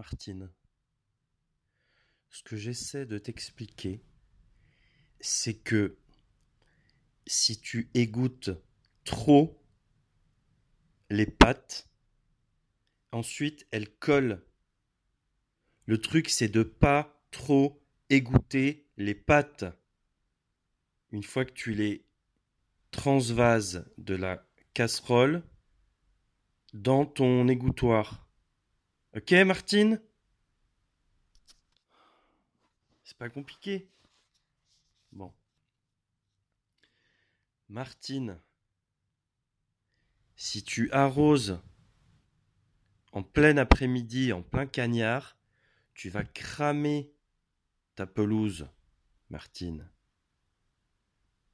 Martine. Ce que j'essaie de t'expliquer, c'est que si tu égouttes trop les pâtes, ensuite elles collent. Le truc, c'est de pas trop égoutter les pâtes. Une fois que tu les transvases de la casserole dans ton égouttoir. Ok, Martine C'est pas compliqué. Bon. Martine, si tu arroses en plein après-midi, en plein cagnard, tu vas cramer ta pelouse, Martine.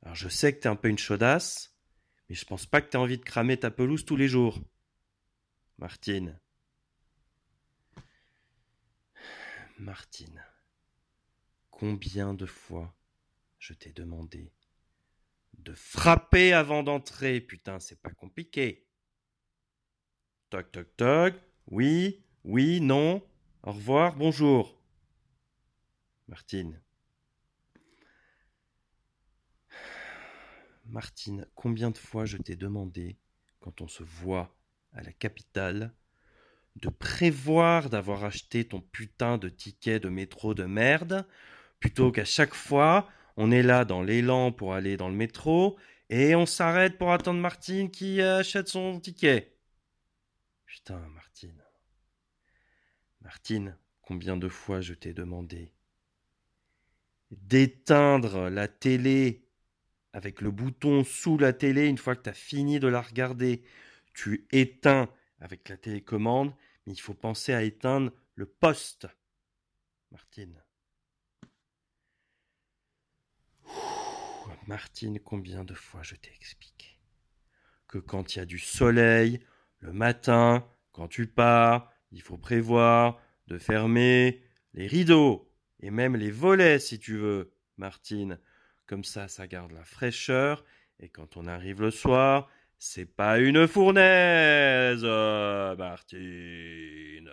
Alors je sais que t'es un peu une chaudasse, mais je pense pas que t'aies envie de cramer ta pelouse tous les jours. Martine. Martine, combien de fois je t'ai demandé de frapper avant d'entrer Putain, c'est pas compliqué. Toc toc toc. Oui, oui, non. Au revoir, bonjour. Martine. Martine, combien de fois je t'ai demandé, quand on se voit à la capitale, de prévoir d'avoir acheté ton putain de ticket de métro de merde, plutôt qu'à chaque fois, on est là dans l'élan pour aller dans le métro, et on s'arrête pour attendre Martine qui achète son ticket. Putain, Martine. Martine, combien de fois je t'ai demandé d'éteindre la télé avec le bouton sous la télé une fois que tu as fini de la regarder. Tu éteins avec la télécommande mais il faut penser à éteindre le poste. Martine. Martine, combien de fois je t'ai expliqué que quand il y a du soleil, le matin, quand tu pars, il faut prévoir de fermer les rideaux et même les volets si tu veux, Martine. Comme ça, ça garde la fraîcheur et quand on arrive le soir, c'est pas une fournaise, Martine.